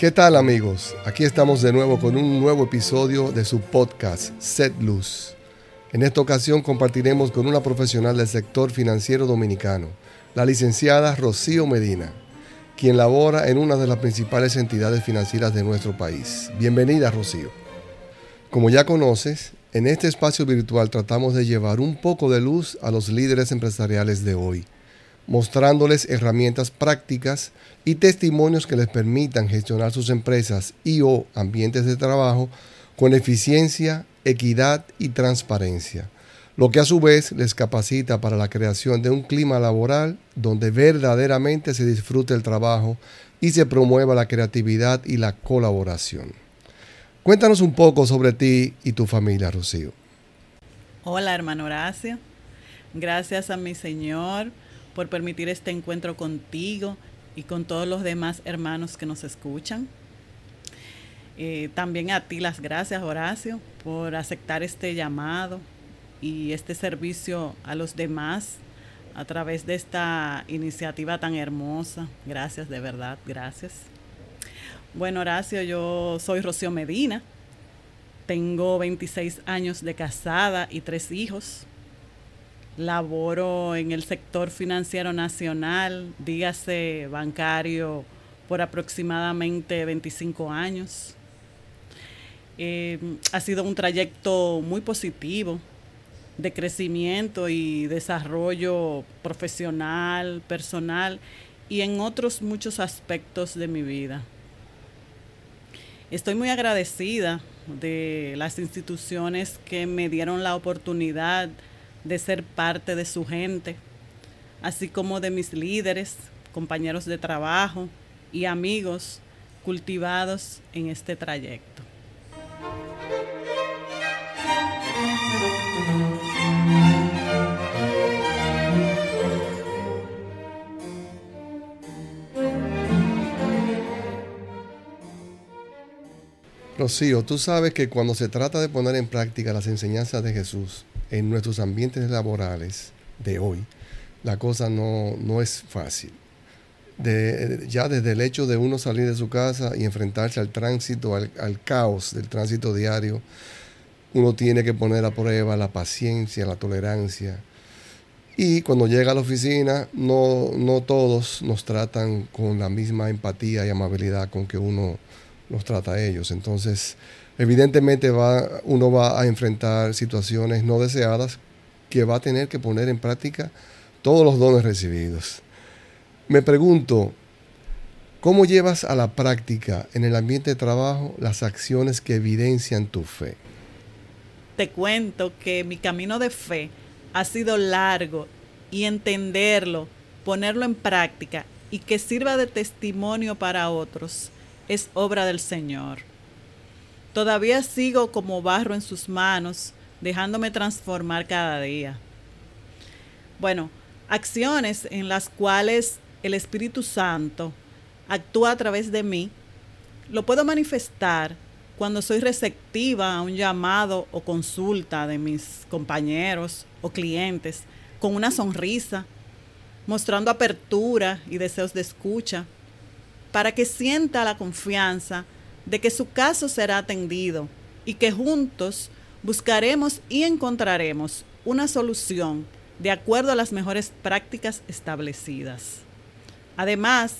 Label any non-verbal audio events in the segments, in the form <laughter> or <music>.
¿Qué tal amigos? Aquí estamos de nuevo con un nuevo episodio de su podcast Set Luz. En esta ocasión compartiremos con una profesional del sector financiero dominicano, la licenciada Rocío Medina, quien labora en una de las principales entidades financieras de nuestro país. Bienvenida Rocío. Como ya conoces, en este espacio virtual tratamos de llevar un poco de luz a los líderes empresariales de hoy mostrándoles herramientas prácticas y testimonios que les permitan gestionar sus empresas y o ambientes de trabajo con eficiencia, equidad y transparencia, lo que a su vez les capacita para la creación de un clima laboral donde verdaderamente se disfrute el trabajo y se promueva la creatividad y la colaboración. Cuéntanos un poco sobre ti y tu familia, Rocío. Hola, hermano Horacio. Gracias a mi Señor por permitir este encuentro contigo y con todos los demás hermanos que nos escuchan. Eh, también a ti las gracias, Horacio, por aceptar este llamado y este servicio a los demás a través de esta iniciativa tan hermosa. Gracias, de verdad, gracias. Bueno, Horacio, yo soy Rocío Medina, tengo 26 años de casada y tres hijos laboro en el sector financiero nacional, dígase bancario, por aproximadamente 25 años. Eh, ha sido un trayecto muy positivo de crecimiento y desarrollo profesional, personal y en otros muchos aspectos de mi vida. Estoy muy agradecida de las instituciones que me dieron la oportunidad ser parte de su gente, así como de mis líderes, compañeros de trabajo y amigos cultivados en este trayecto. Rocío, tú sabes que cuando se trata de poner en práctica las enseñanzas de Jesús, en nuestros ambientes laborales de hoy, la cosa no, no es fácil. Ya desde el hecho de uno salir de su casa y enfrentarse al tránsito, al, caos del tránsito diario, uno tiene que poner a prueba la paciencia, la tolerancia. Y cuando llega a la oficina, no, no todos nos tratan con la misma empatía y amabilidad con que uno los trata a ellos. Entonces, evidentemente va, uno va a enfrentar situaciones no deseadas que va a tener que poner en práctica todos los dones recibidos. Me pregunto, ¿cómo llevas a la práctica en el ambiente de trabajo las acciones que evidencian tu fe? Te cuento que mi camino de fe ha sido largo y entenderlo, ponerlo en práctica y que sirva de testimonio para otros es obra del Señor. Todavía sigo como barro en sus manos, dejándome transformar cada día. Bueno, acciones en las cuales el Espíritu Santo actúa a través de mí, lo puedo manifestar cuando soy receptiva a un llamado o consulta de mis compañeros o clientes con una sonrisa, mostrando apertura y deseos de escucha, para que sienta la confianza de que su caso será atendido y que juntos buscaremos y encontraremos una solución de acuerdo a las mejores prácticas establecidas. Además,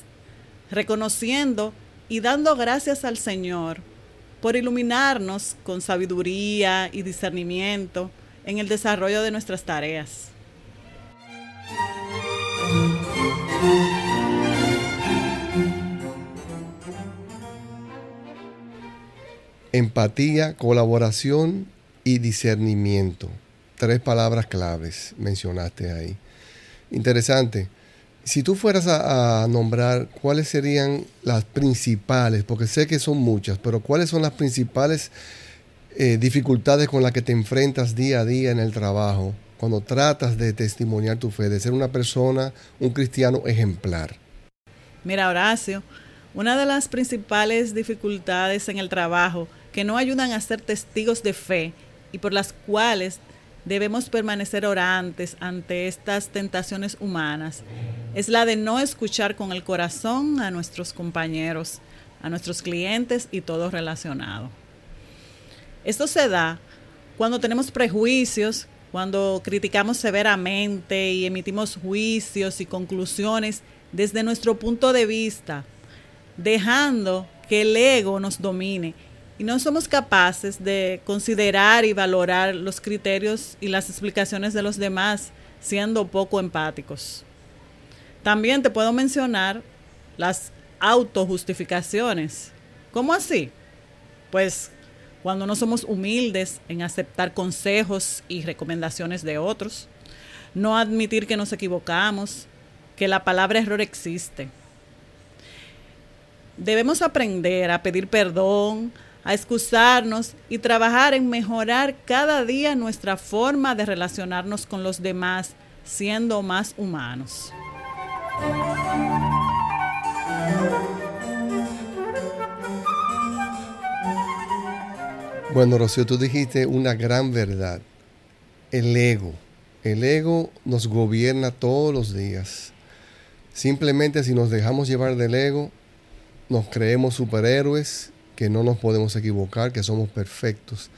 reconociendo y dando gracias al Señor por iluminarnos con sabiduría y discernimiento en el desarrollo de nuestras tareas. Empatía, colaboración y discernimiento. Tres palabras claves mencionaste ahí. Interesante. Si tú fueras a, nombrar cuáles serían las principales, porque sé que son muchas, pero cuáles son las principales eh, dificultades con las que te enfrentas día a día en el trabajo, cuando tratas de testimoniar tu fe, de ser una persona, un cristiano ejemplar. Mira, Horacio, una de las principales dificultades en el trabajo que no ayudan a ser testigos de fe y por las cuales debemos permanecer orantes ante estas tentaciones humanas es la de no escuchar con el corazón a nuestros compañeros, a nuestros clientes y todo relacionado. Esto se da cuando tenemos prejuicios, cuando criticamos severamente y emitimos juicios y conclusiones desde nuestro punto de vista, dejando que el ego nos domine y no somos capaces de considerar y valorar los criterios y las explicaciones de los demás, siendo poco empáticos. También te puedo mencionar las autojustificaciones. ¿Cómo así? Pues cuando no somos humildes en aceptar consejos y recomendaciones de otros, no admitir que nos equivocamos, que la palabra error existe. Debemos aprender a pedir perdón, a excusarnos y trabajar en mejorar cada día nuestra forma de relacionarnos con los demás, siendo más humanos. Bueno, Rocío, tú dijiste una gran verdad. El ego. El ego nos gobierna todos los días. Simplemente si nos dejamos llevar del ego, nos creemos superhéroes, que no nos podemos equivocar, que somos perfectos.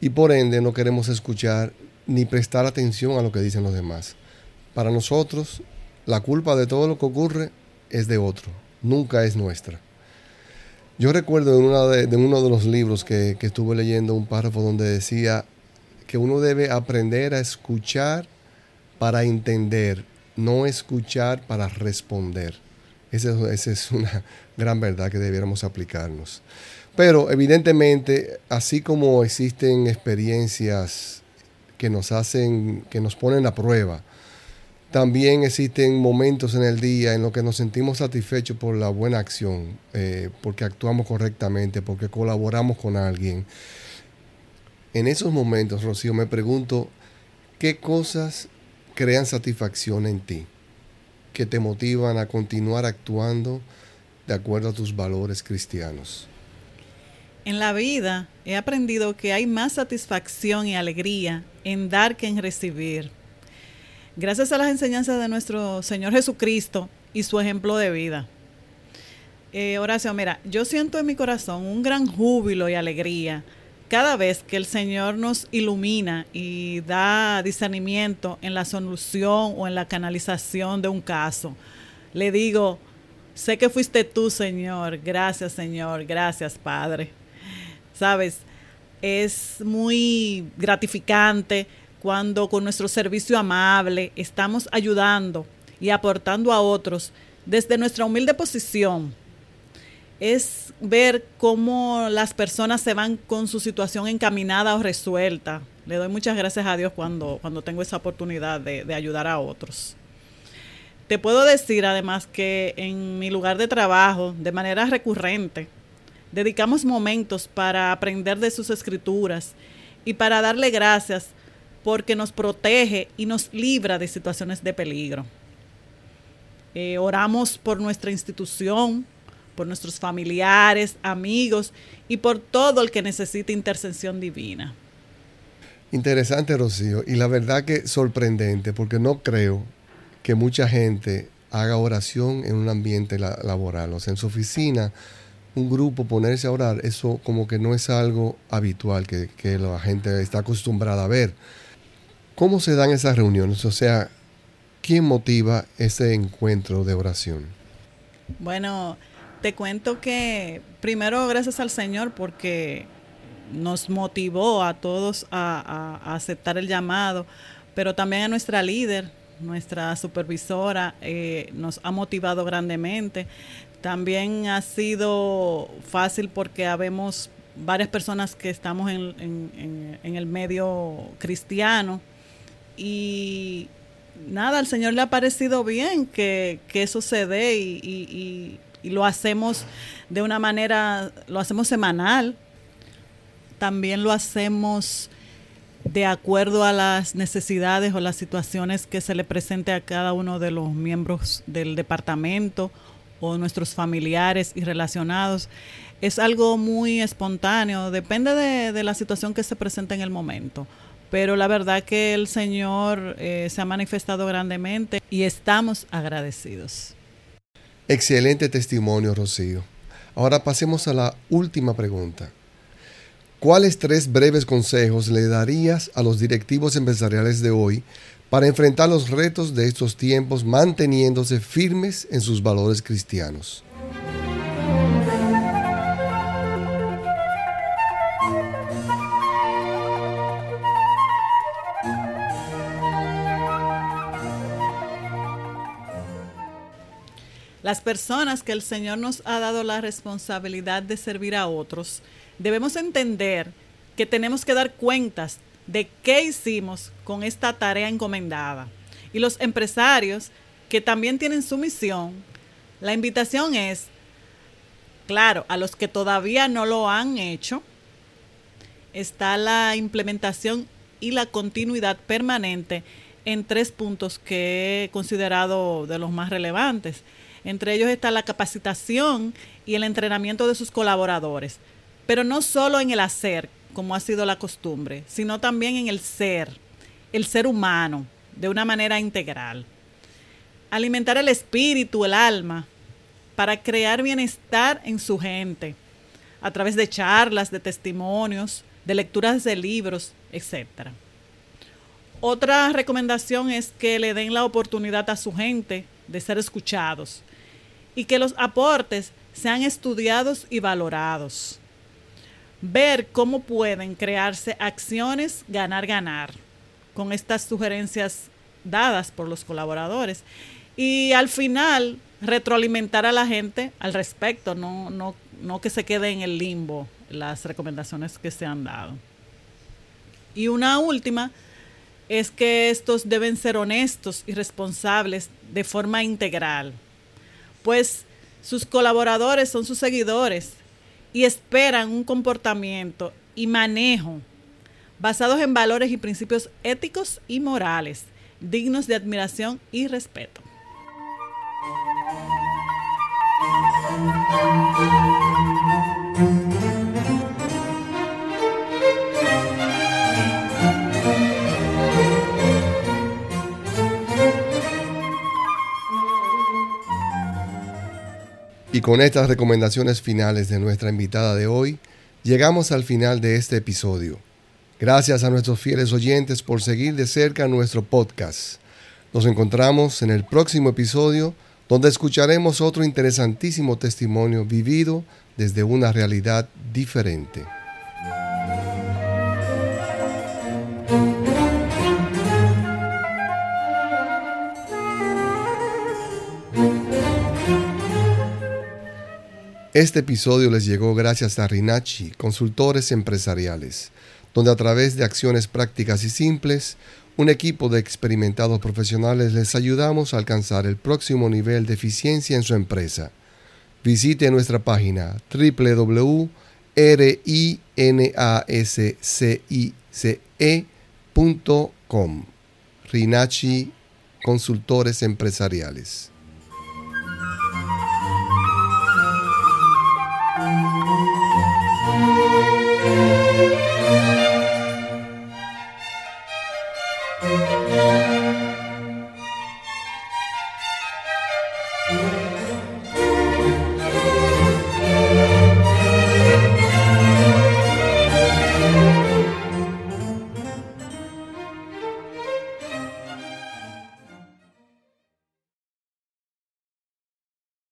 Y por ende no queremos escuchar ni prestar atención a lo que dicen los demás. Para nosotros, la culpa de todo lo que ocurre es de otro, nunca es nuestra. Yo recuerdo en una de, uno de los libros que, que estuve leyendo un párrafo donde decía que uno debe aprender a escuchar para entender, no escuchar para responder. Esa, esa, es una <laughs> gran verdad que debiéramos aplicarnos. Pero evidentemente, así como existen experiencias que nos hacen, que nos ponen a prueba, también existen momentos en el día en los que nos sentimos satisfechos por la buena acción, eh, porque actuamos correctamente, porque colaboramos con alguien. En esos momentos, Rocío, me pregunto, ¿qué cosas crean satisfacción en ti? que te motivan a continuar actuando de acuerdo a tus valores cristianos? En la vida he aprendido que hay más satisfacción y alegría en dar que en recibir gracias a las enseñanzas de nuestro Señor Jesucristo y su ejemplo de vida. Eh, Horacio, mira, yo siento en mi corazón un gran júbilo y alegría cada vez que el Señor nos ilumina y da discernimiento en la solución o en la canalización de un caso. Le digo, sé que fuiste tú, Señor. Gracias, Señor. Gracias, Padre. Sabes, es muy gratificante cuando con nuestro servicio amable estamos ayudando y aportando a otros desde nuestra humilde posición. Es ver cómo las personas se van con su situación encaminada o resuelta. Le doy muchas gracias a Dios cuando, cuando tengo esa oportunidad de, de ayudar a otros. Te puedo decir además que en mi lugar de trabajo, de manera recurrente, dedicamos momentos para aprender de sus escrituras y para darle gracias porque nos protege y nos libra de situaciones de peligro. Eh, oramos por nuestra institución, por nuestros familiares, amigos y por todo el que necesite intercesión divina. Interesante, Rocío, y la verdad que sorprendente, porque no creo que mucha gente haga oración en un ambiente laboral, o sea, en su oficina, un grupo ponerse a orar, eso como que no es algo habitual que, la gente está acostumbrada a ver. ¿Cómo se dan esas reuniones? O sea, ¿quién motiva ese encuentro de oración? Bueno, te cuento que primero gracias al Señor porque nos motivó a todos a, aceptar el llamado, pero también a nuestra líder, nuestra supervisora, eh, nos ha motivado grandemente. También ha sido fácil porque habemos varias personas que estamos en el medio cristiano y nada, al Señor le ha parecido bien que, eso se dé y, lo hacemos de una manera, lo hacemos semanal, también lo hacemos de acuerdo a las necesidades o las situaciones que se le presente a cada uno de los miembros del departamento o nuestros familiares y relacionados. Es algo muy espontáneo, depende de, de la situación que se presente en el momento pero la verdad que el Señor eh, se ha manifestado grandemente y estamos agradecidos. Excelente testimonio, Rocío. Ahora pasemos a la última pregunta. ¿Cuáles tres breves consejos le darías a los directivos empresariales de hoy para enfrentar los retos de estos tiempos manteniéndose firmes en sus valores cristianos? Las personas que el Señor nos ha dado la responsabilidad de servir a otros, debemos entender que tenemos que dar cuentas de qué hicimos con esta tarea encomendada. Y los empresarios que también tienen su misión, la invitación es, claro, a los que todavía no lo han hecho, está la implementación y la continuidad permanente en tres puntos que he considerado de los más relevantes. Entre ellos está la capacitación y el entrenamiento de sus colaboradores, pero no solo en el hacer, como ha sido la costumbre, sino también en el ser, el ser humano, de una manera integral. Alimentar el espíritu, el alma, para crear bienestar en su gente, a través de charlas, de testimonios, de lecturas de libros, etc. Otra recomendación es que le den la oportunidad a su gente de ser escuchados y que los aportes sean estudiados y valorados. Ver cómo pueden crearse acciones ganar-ganar con estas sugerencias dadas por los colaboradores. Y al final, retroalimentar a la gente al respecto, no, no, no que se quede en el limbo las recomendaciones que se han dado. Y una última es que estos deben ser honestos y responsables de forma integral pues sus colaboradores son sus seguidores y esperan un comportamiento y manejo basados en valores y principios éticos y morales, dignos de admiración y respeto. Y con estas recomendaciones finales de nuestra invitada de hoy, llegamos al final de este episodio. Gracias a nuestros fieles oyentes por seguir de cerca nuestro podcast. Nos encontramos en el próximo episodio donde escucharemos otro interesantísimo testimonio vivido desde una realidad diferente. Este episodio les llegó gracias a Rinachi, consultores empresariales, donde a través de acciones prácticas y simples, un equipo de experimentados profesionales les ayudamos a alcanzar el próximo nivel de eficiencia en su empresa. Visite nuestra página www.rinascice.com. Rinachi Consultores Empresariales.